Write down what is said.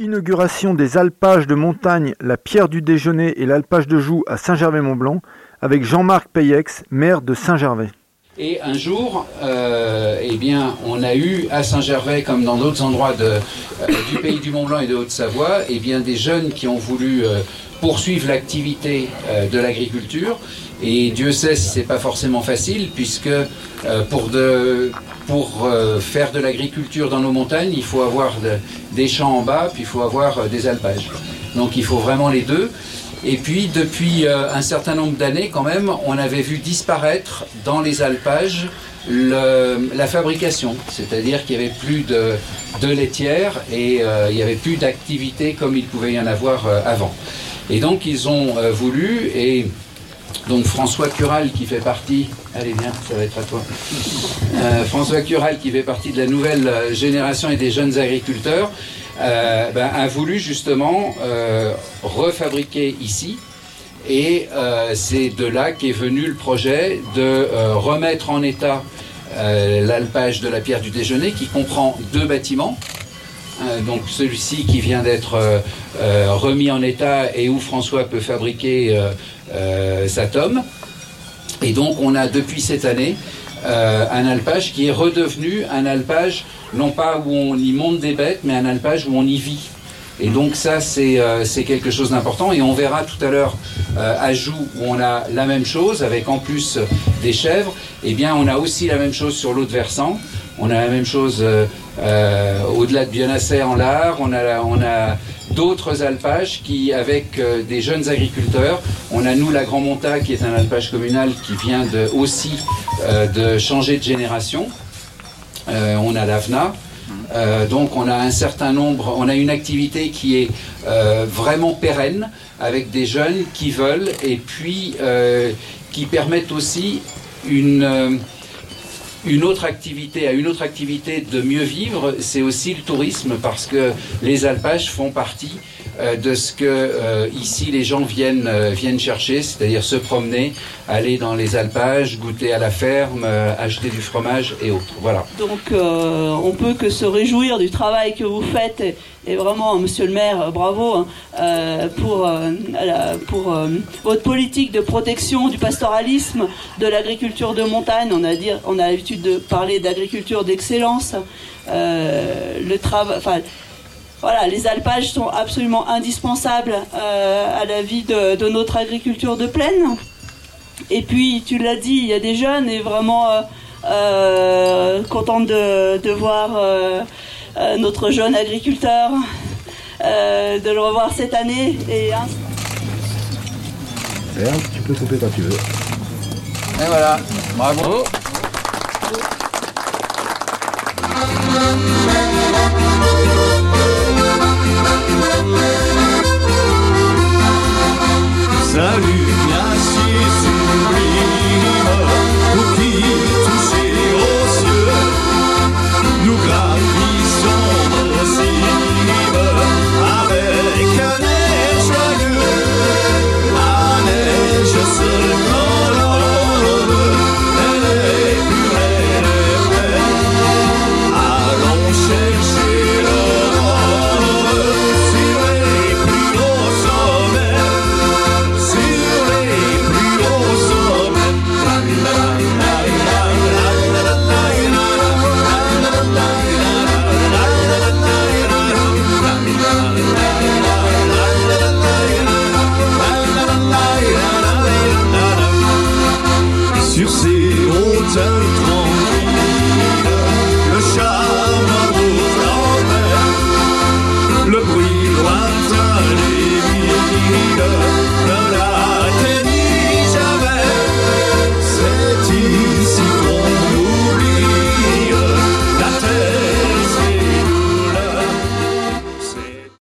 Inauguration des alpages de montagne La Pierre du Déjeuner et l'alpage de Joux à Saint-Gervais-Mont-Blanc avec Jean-Marc Payex, maire de Saint-Gervais. Et un jour, euh, eh bien, on a eu à Saint-Gervais, comme dans d'autres endroits de, euh, du pays du Mont-Blanc et de Haute-Savoie, eh bien, des jeunes qui ont voulu euh, poursuivre l'activité euh, de l'agriculture. Et Dieu sait si c'est pas forcément facile, puisque euh, pour, de, pour faire de l'agriculture dans nos montagnes, il faut avoir de- des champs en bas, puis il faut avoir des alpages. Donc il faut vraiment les deux. Et puis depuis euh, un certain nombre d'années, quand même, on avait vu disparaître dans les alpages la fabrication, c'est-à-dire qu'il n'y avait plus de, de laitière et euh, il n'y avait plus d'activité comme il pouvait y en avoir euh, avant. Et donc ils ont voulu, et donc François Cural qui fait partie, allez viens, ça va être à toi, Euh, François Cural qui fait partie de la nouvelle euh, génération et des jeunes agriculteurs, euh, ben, a voulu justement refabriquer ici. Et c'est de là qu'est venu le projet de remettre en état l'alpage de la pierre du déjeuner qui comprend deux bâtiments. Euh, donc celui-ci qui vient d'être euh, euh, remis en état et où François peut fabriquer sa tome. Et donc on a depuis cette année un alpage qui est redevenu un alpage non pas où on y monte des bêtes, mais un alpage où on y vit. Et donc ça, c'est quelque chose d'important. Et on verra tout à l'heure à Joux où on a la même chose avec en plus des chèvres. Eh bien, on a aussi la même chose sur l'autre versant. On a la même chose euh, euh, au-delà de Bionasset en Lard. On a, d'autres alpages qui, avec euh, des jeunes agriculteurs, on a nous la Grand Monta qui est un alpage communal qui vient aussi de changer de génération. On a l'AVNA. Euh, donc on a un certain nombre, on a une activité qui est vraiment pérenne avec des jeunes qui veulent et puis qui permettent aussi une, une autre activité, à une autre activité de mieux vivre, c'est aussi le tourisme parce que les alpages font partie euh, de ce que euh, ici les gens viennent, euh, viennent chercher, c'est-à-dire se promener, aller dans les alpages, goûter à la ferme, acheter du fromage et autres. Voilà. Donc on peut que se réjouir du travail que vous faites et, vraiment, Monsieur le Maire, bravo hein, pour, votre politique de protection du pastoralisme, de l'agriculture de montagne. On a, dire, on a l'habitude de parler d'agriculture d'excellence. Euh, le travail, enfin, voilà, les alpages sont absolument indispensables euh, à la vie de, de notre agriculture de plaine. Et puis, tu l'as dit, il y a des jeunes et vraiment euh, euh, contente de, de voir euh, euh, notre jeune agriculteur, euh, de le revoir cette année. Et, hein, Merde, tu peux couper quand tu veux. Et voilà, bravo. mancha.